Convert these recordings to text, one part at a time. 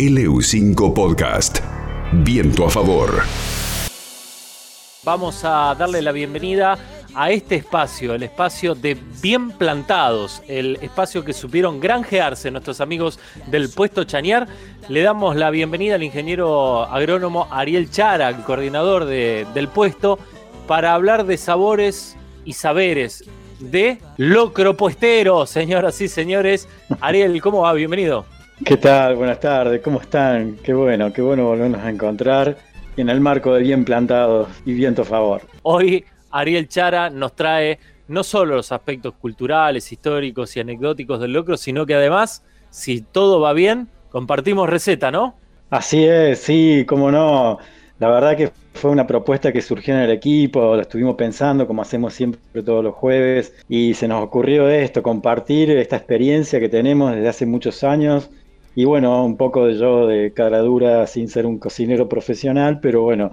LU5 Podcast. Viento a favor. Vamos a darle la bienvenida a este espacio, el espacio de Bien Plantados, el espacio que supieron granjearse nuestros amigos del puesto Chañar. Le damos la bienvenida al ingeniero agrónomo Ariel Chara, el coordinador del puesto, para hablar de sabores y saberes de locro puestero, señoras y señores. Ariel, ¿cómo va? Bienvenido. ¿Qué tal? Buenas tardes, ¿cómo están? Qué bueno, qué bueno volvernos a encontrar en el marco de Bien Plantados y Viento a Favor. Hoy Ariel Chara nos trae no solo los aspectos culturales, históricos y anecdóticos del locro, sino que además, si todo va bien, compartimos receta, ¿no? Así es, sí, cómo no. La verdad que fue una propuesta que surgió en el equipo, la estuvimos pensando como hacemos siempre todos los jueves y se nos ocurrió esto, compartir esta experiencia que tenemos desde hace muchos años y bueno, un poco de yo de cara dura sin ser un cocinero profesional, pero bueno,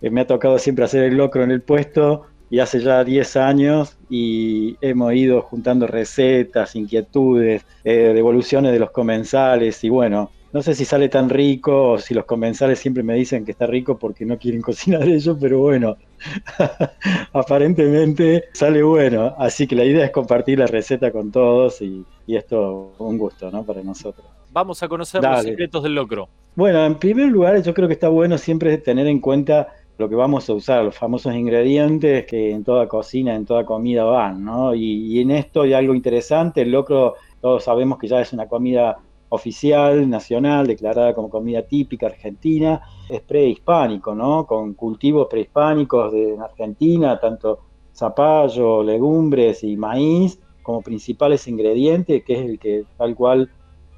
eh, me ha tocado siempre hacer el locro en el puesto y hace ya 10 años y hemos ido juntando recetas, inquietudes, eh, devoluciones de los comensales y bueno, no sé si sale tan rico o si los comensales siempre me dicen que está rico porque no quieren cocinar ellos, pero bueno, aparentemente sale bueno. Así que la idea es compartir la receta con todos y, y esto un gusto ¿no? para nosotros. Vamos a conocer los secretos del locro. Bueno, en primer lugar yo creo que está bueno siempre tener en cuenta lo que vamos a usar, los famosos ingredientes que en toda cocina, en toda comida van, ¿no? Y, y en esto hay algo interesante, el locro todos sabemos que ya es una comida oficial, nacional, declarada como comida típica argentina, es prehispánico, ¿no? Con cultivos prehispánicos de Argentina, tanto zapallo, legumbres y maíz como principales ingredientes, que es el que tal cual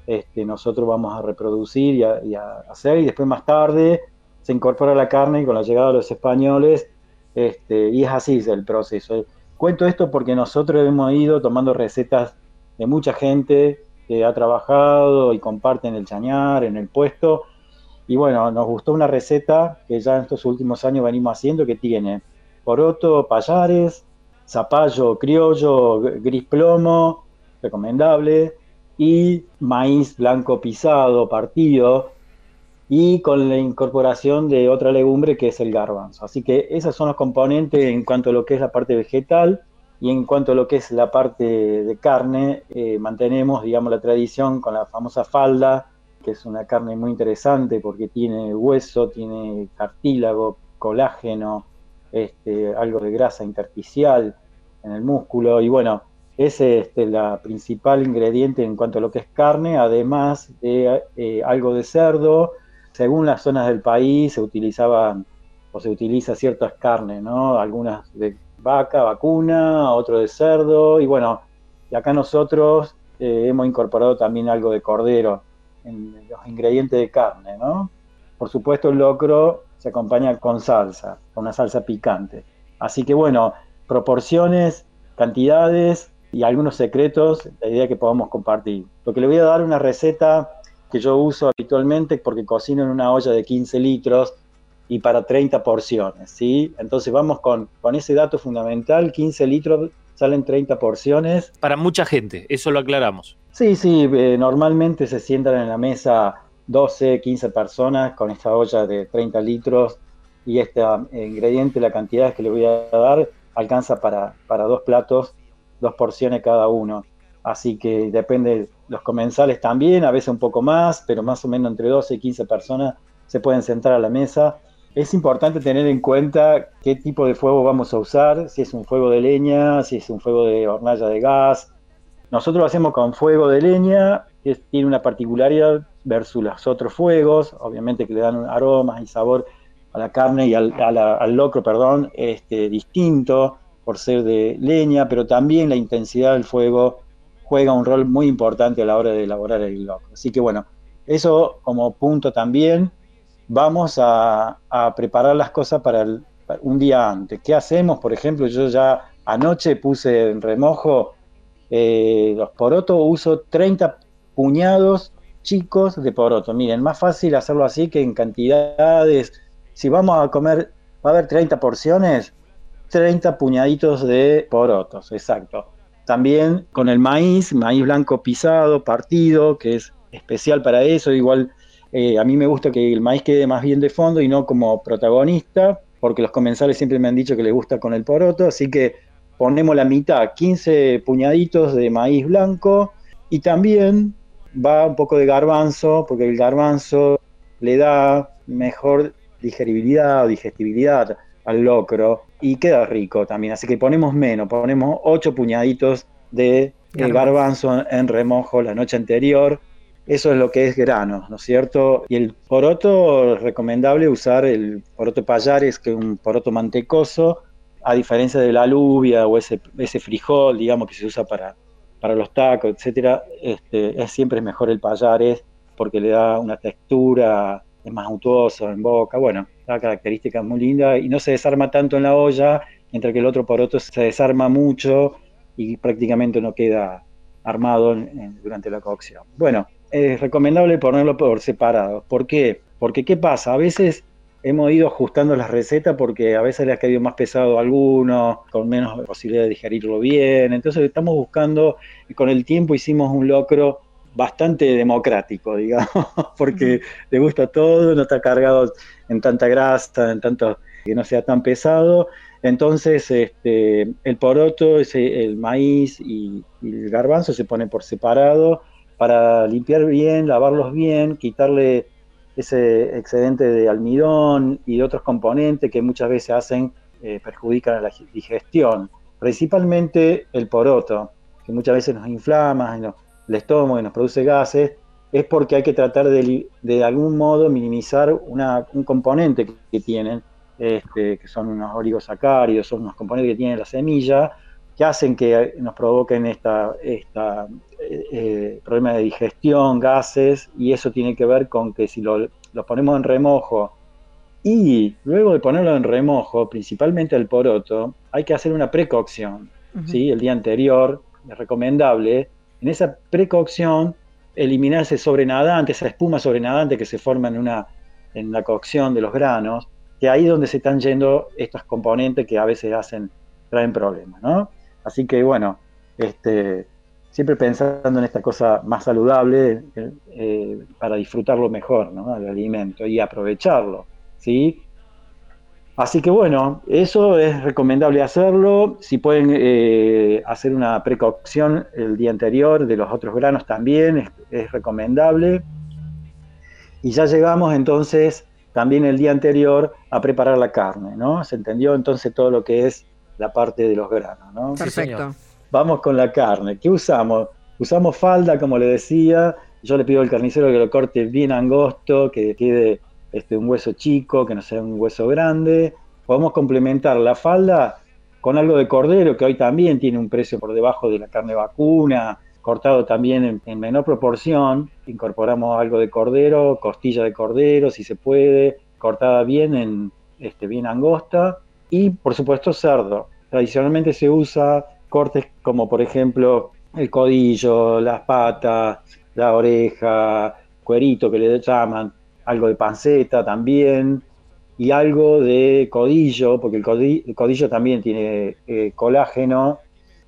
este, nosotros vamos a reproducir y a, hacer, y después más tarde se incorpora la carne y con la llegada de los españoles, este, y es así el proceso. Cuento esto porque nosotros hemos ido tomando recetas de mucha gente, que ha trabajado y comparte en el chañar, en el puesto. Y bueno, nos gustó una receta que ya en estos últimos años venimos haciendo que tiene poroto, payares, zapallo criollo, gris plomo, recomendable, y maíz blanco pisado, partido, y con la incorporación de otra legumbre que es el garbanzo. Así que esos son los componentes en cuanto a lo que es la parte vegetal y en cuanto a lo que es la parte de carne, eh, mantenemos, digamos, la tradición con la famosa falda, que es una carne muy interesante porque tiene hueso, tiene cartílago, colágeno, este, algo de grasa intersticial en el músculo y bueno, es este, la principal ingrediente en cuanto a lo que es carne, además de eh, algo de cerdo. Según las zonas del país se utilizaban o se utiliza ciertas carnes, ¿no? Algunas de vaca, vacuna, otro de cerdo, y bueno, acá nosotros eh, hemos incorporado también algo de cordero en los ingredientes de carne, ¿no? Por supuesto el locro se acompaña con salsa, con una salsa picante. Así que bueno, proporciones, cantidades y algunos secretos, la idea que podamos compartir. Lo que le voy a dar una receta que yo uso habitualmente porque cocino en una olla de 15 litros y para 30 porciones, ¿sí? Entonces vamos con, con ese dato fundamental, 15 litros salen 30 porciones. Para mucha gente, eso lo aclaramos. Sí, sí, eh, normalmente se sientan en la mesa 12, 15 personas con esta olla de 30 litros y este eh, ingrediente, la cantidad que le voy a dar, alcanza para, para dos platos, dos porciones cada uno. Así que depende, los comensales también, a veces un poco más, pero más o menos entre 12 y 15 personas se pueden sentar a la mesa es importante tener en cuenta qué tipo de fuego vamos a usar, si es un fuego de leña, si es un fuego de hornalla de gas. Nosotros lo hacemos con fuego de leña, que tiene una particularidad versus los otros fuegos, obviamente que le dan aromas y sabor a la carne y al, al locro, perdón, este, distinto por ser de leña, pero también la intensidad del fuego juega un rol muy importante a la hora de elaborar el locro. Así que bueno, eso como punto también vamos a, preparar las cosas para, un día antes. ¿Qué hacemos? Por ejemplo, yo ya anoche puse en remojo eh, los porotos, uso 30 puñados chicos de poroto. Miren, más fácil hacerlo así que en cantidades. Si vamos a comer, va a haber 30 porciones, 30 puñaditos de porotos, exacto. También con el maíz, maíz blanco pisado, partido, que es especial para eso, igual Eh, a mí me gusta que el maíz quede más bien de fondo y no como protagonista, porque los comensales siempre me han dicho que les gusta con el poroto, así que ponemos la mitad, 15 puñaditos de maíz blanco. Y también va un poco de garbanzo, porque el garbanzo le da mejor digeribilidad o digestibilidad al locro y queda rico también. Así que ponemos menos, ponemos 8 puñaditos de garbanzo en remojo la noche anterior. Eso es lo que es grano, ¿no es cierto? Y el poroto, es recomendable usar el poroto payares, que es un poroto mantecoso, a diferencia de la alubia o ese, ese frijol, digamos, que se usa para, para los tacos, etcétera, este, es siempre mejor el payares porque le da una textura, es más untuoso en boca, bueno, da características muy lindas y no se desarma tanto en la olla, mientras que el otro poroto se desarma mucho y prácticamente no queda armado durante la cocción. Bueno, es recomendable ponerlo por separado. ¿Por qué? Porque ¿qué pasa? A veces hemos ido ajustando las recetas porque a veces le ha caído más pesado a alguno, con menos posibilidad de digerirlo bien. Entonces estamos buscando, y con el tiempo hicimos un locro bastante democrático, digamos, porque le gusta todo, no está cargado en tanta grasa, en tanto que no sea tan pesado. Entonces, este, el poroto, el maíz y, y el garbanzo se ponen por separado para limpiar bien, lavarlos bien, quitarle ese excedente de almidón y de otros componentes que muchas veces hacen, eh, perjudican a la digestión. Principalmente el poroto, que muchas veces nos inflama el estómago y nos produce gases, es porque hay que tratar de, de algún modo minimizar una, un componente que, tienen, este, que son unos oligosacáridos, son unos componentes que tiene la semilla, que hacen que nos provoquen esta, esta eh, problema de digestión, gases, y eso tiene que ver con que si lo, ponemos en remojo y luego de ponerlo en remojo, principalmente el poroto, hay que hacer una precocción, ¿sí? El día anterior, es recomendable. En esa precocción, eliminar ese sobrenadante, esa espuma sobrenadante que se forma en, una, en la cocción de los granos, que ahí es donde se están yendo estos componentes que a veces hacen, traen problemas, ¿no? Así que bueno, este, siempre pensando en esta cosa más saludable eh, eh, para disfrutarlo mejor, ¿no? El alimento y aprovecharlo, ¿sí? Así que bueno, eso es recomendable hacerlo. Si pueden eh, hacer una precocción el día anterior de los otros granos también es, es, recomendable. Y ya llegamos entonces también el día anterior a preparar la carne, ¿no? ¿Se entendió entonces todo lo que es la parte de los granos, ¿no? Perfecto. Vamos con la carne. ¿Qué usamos? Usamos falda, como le decía. Yo le pido al carnicero que lo corte bien angosto, que quede este, un hueso chico, que no sea un hueso grande. Podemos complementar la falda con algo de cordero, que hoy también tiene un precio por debajo de la carne vacuna, cortado también en, menor proporción. Incorporamos algo de cordero, costilla de cordero, si se puede, cortada bien, en, este, bien angosta. Y por supuesto cerdo. Tradicionalmente se usa cortes como por ejemplo el codillo, las patas, la oreja, cuerito que le llaman, algo de panceta también y algo de codillo, porque el codillo, también tiene eh, colágeno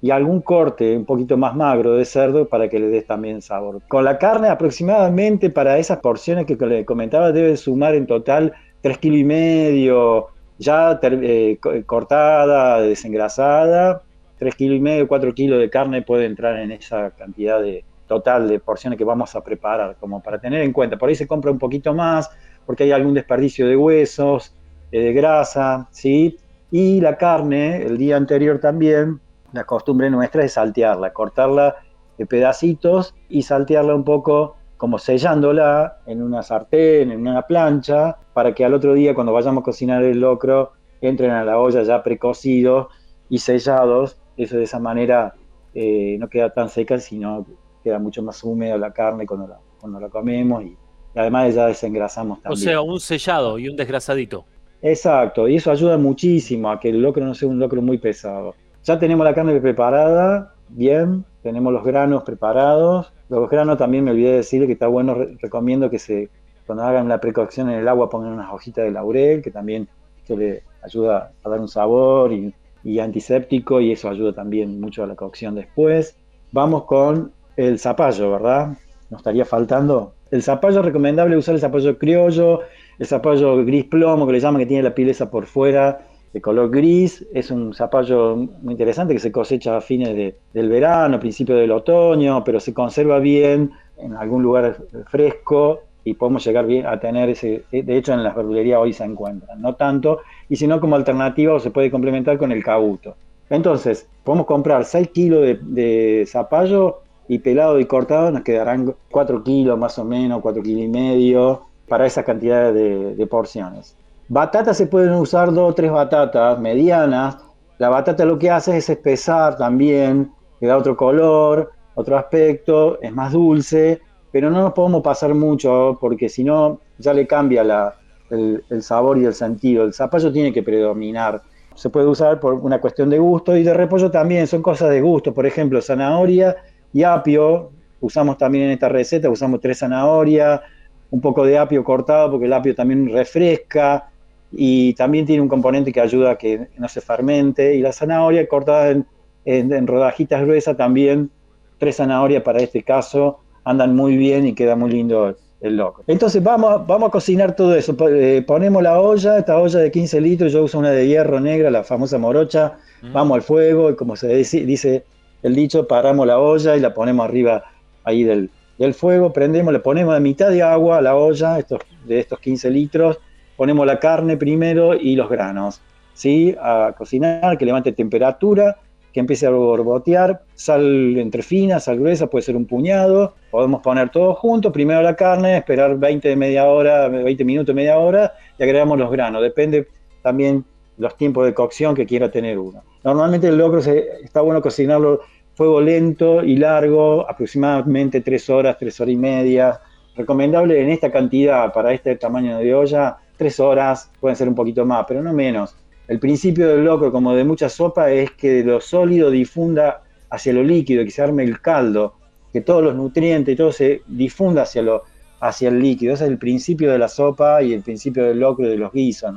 y algún corte un poquito más magro de cerdo para que le des también sabor. Con la carne aproximadamente para esas porciones que le comentaba debe sumar en total 3 kilos y medio, ya eh, cortada, desengrasada 3 kilos y medio, 4 kilos de carne puede entrar en esa cantidad de total de porciones que vamos a preparar, como para tener en cuenta. Por ahí se compra un poquito más, porque hay algún desperdicio de huesos, eh, de grasa, ¿sí? Y la carne, el día anterior también, la costumbre nuestra es saltearla, cortarla de pedacitos y saltearla un poco como sellándola en una sartén, en una plancha, para que al otro día cuando vayamos a cocinar el locro entren a la olla ya precocidos y sellados eso de esa manera eh, no queda tan seca, sino queda mucho más húmeda la carne cuando la, cuando la comemos y, además ya desengrasamos también. O sea, un sellado y un desgrasadito. Exacto, y eso ayuda muchísimo a que el locro no sea un locro muy pesado. Ya tenemos la carne preparada, bien, tenemos los granos preparados. Los granos también me olvidé de decir que está bueno, recomiendo que se cuando hagan la precocción en el agua pongan unas hojitas de laurel, que también le ayuda a dar un sabor y y antiséptico y eso ayuda también mucho a la cocción después. Vamos con el zapallo, ¿verdad? Nos estaría faltando El zapallo es recomendable usar el zapallo criollo, el zapallo gris plomo, que le llaman que tiene la pileza por fuera, de color gris. Es un zapallo muy interesante que se cosecha a fines del verano, principio del otoño, pero se conserva bien en algún lugar fresco y podemos llegar bien a tener ese, de hecho en las verdulerías hoy se encuentran, no tanto, y si no como alternativa se puede complementar con el cabuto. Entonces, podemos comprar 6 kilos de, zapallo y pelado y cortado nos quedarán 4 kilos más o menos, 4 kilos y medio para esa cantidad de, porciones. Batatas se pueden usar dos o tres batatas medianas. La batata lo que hace es espesar también, le da otro color, otro aspecto, es más dulce pero no nos podemos pasar mucho porque si no ya le cambia el, sabor y el sentido. El zapallo tiene que predominar. Se puede usar por una cuestión de gusto y de repollo también, son cosas de gusto. Por ejemplo, zanahoria y apio, usamos también en esta receta, usamos tres zanahorias, un poco de apio cortado porque el apio también refresca y también tiene un componente que ayuda a que no se fermente. Y la zanahoria cortada en, en rodajitas gruesas también, tres zanahorias para este caso, andan muy bien y queda muy lindo el loco. Entonces vamos, vamos a cocinar todo eso. Eh, ponemos la olla, esta olla de 15 litros, yo uso una de hierro negra, la famosa morocha, mm. vamos al fuego y como se dice, el dicho, paramos la olla y la ponemos arriba ahí del, fuego, prendemos, le ponemos a mitad de agua a la olla estos, de estos 15 litros, ponemos la carne primero y los granos, ¿sí? A cocinar, que levante temperatura, que empiece a borbotear, sal entre fina, sal gruesa, puede ser un puñado, podemos poner todo junto, primero la carne, esperar 20 media hora, 20 minutos, media hora y agregamos los granos, depende también los tiempos de cocción que quiera tener uno. Normalmente el locro se, está bueno cocinarlo fuego lento y largo, aproximadamente 3 horas, 3 horas y media. Recomendable en esta cantidad, para este tamaño de olla, 3 horas, pueden ser un poquito más, pero no menos. El principio del loco, como de mucha sopa, es que lo sólido difunda hacia lo líquido, que se arme el caldo, que todos los nutrientes y todo se difunda hacia, lo, hacia el líquido. Ese es el principio de la sopa y el principio del locro y de los guisos.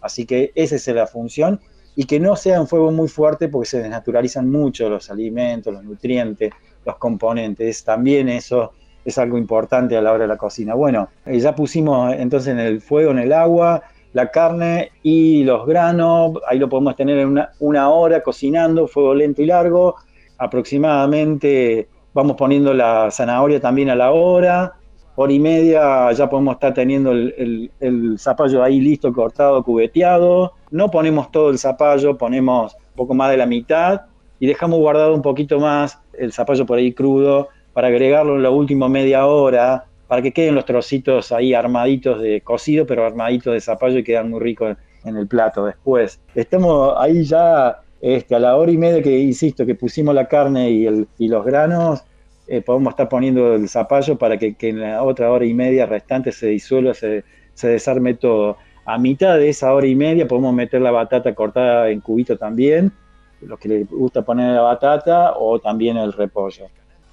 Así que esa es la función y que no sea un fuego muy fuerte porque se desnaturalizan mucho los alimentos, los nutrientes, los componentes. También eso es algo importante a la hora de la cocina. Bueno, eh, ya pusimos entonces en el fuego, en el agua, la carne y los granos, ahí lo podemos tener en una, hora cocinando, fuego lento y largo, aproximadamente vamos poniendo la zanahoria también a la hora, hora y media ya podemos estar teniendo el, zapallo ahí listo, cortado, cubeteado, no ponemos todo el zapallo, ponemos un poco más de la mitad y dejamos guardado un poquito más el zapallo por ahí crudo para agregarlo en la última media hora para que queden los trocitos ahí armaditos de cocido, pero armaditos de zapallo y quedan muy ricos en el plato después. Estamos ahí ya este, a la hora y media que, insisto, que pusimos la carne y, los granos, eh, podemos estar poniendo el zapallo para que, en la otra hora y media restante se disuelva, se, se desarme todo. A mitad de esa hora y media podemos meter la batata cortada en cubito también, los que les gusta poner la batata o también el repollo.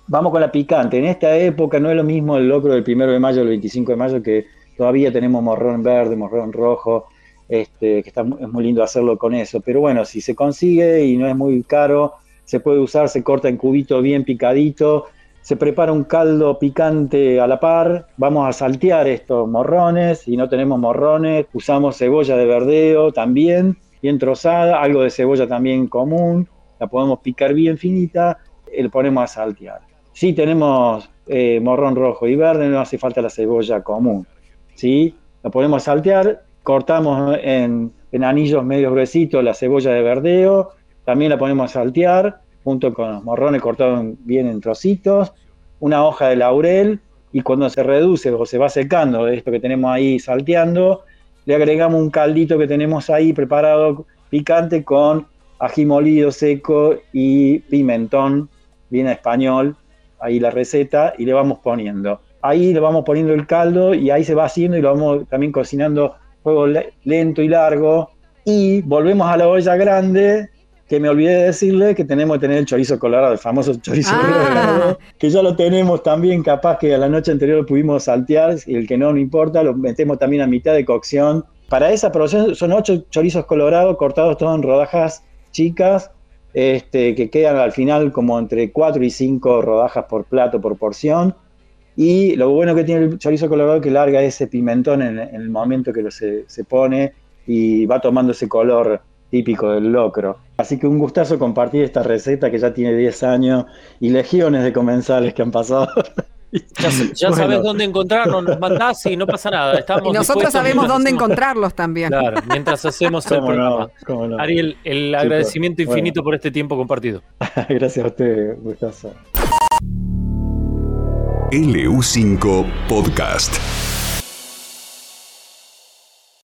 Vamos con la picante. En esta época no es lo mismo el locro del primero de mayo al 25 de mayo, que todavía tenemos morrón verde, morrón rojo, este, que está, es muy lindo hacerlo con eso. Pero bueno, si se consigue y no es muy caro, se puede usar, se corta en cubito bien picadito, se prepara un caldo picante a la par, vamos a saltear estos morrones, si no tenemos morrones, usamos cebolla de verdeo también, bien trozada, algo de cebolla también común, la podemos picar bien finita le ponemos a saltear. Si tenemos eh, morrón rojo y verde, no hace falta la cebolla común. ¿sí? Lo podemos saltear, cortamos en, anillos medio gruesitos la cebolla de verdeo, también la ponemos a saltear junto con los morrones cortados bien en trocitos, una hoja de laurel y cuando se reduce o se va secando esto que tenemos ahí salteando, le agregamos un caldito que tenemos ahí preparado picante con ají molido seco y pimentón bien español ahí la receta y le vamos poniendo. Ahí le vamos poniendo el caldo y ahí se va haciendo y lo vamos también cocinando fuego lento y largo. Y volvemos a la olla grande, que me olvidé de decirle que tenemos que tener el chorizo colorado, el famoso chorizo ah. colorado, que ya lo tenemos también, capaz que a la noche anterior lo pudimos saltear, y el que no, no importa, lo metemos también a mitad de cocción. Para esa producción son ocho chorizos colorados cortados todos en rodajas chicas, este, que quedan al final como entre 4 y 5 rodajas por plato, por porción. Y lo bueno que tiene el chorizo colorado es que larga ese pimentón en, el momento que lo se, se pone y va tomando ese color típico del locro. Así que un gustazo compartir esta receta que ya tiene 10 años y legiones de comensales que han pasado. Ya, sabes dónde encontrarnos, nos mandás y no pasa nada. Estamos y nosotros sabemos dónde encontrarlos también. Claro, mientras hacemos el programa. Ariel, el agradecimiento infinito por este tiempo compartido. Gracias a usted, gustazo. LU5 Podcast.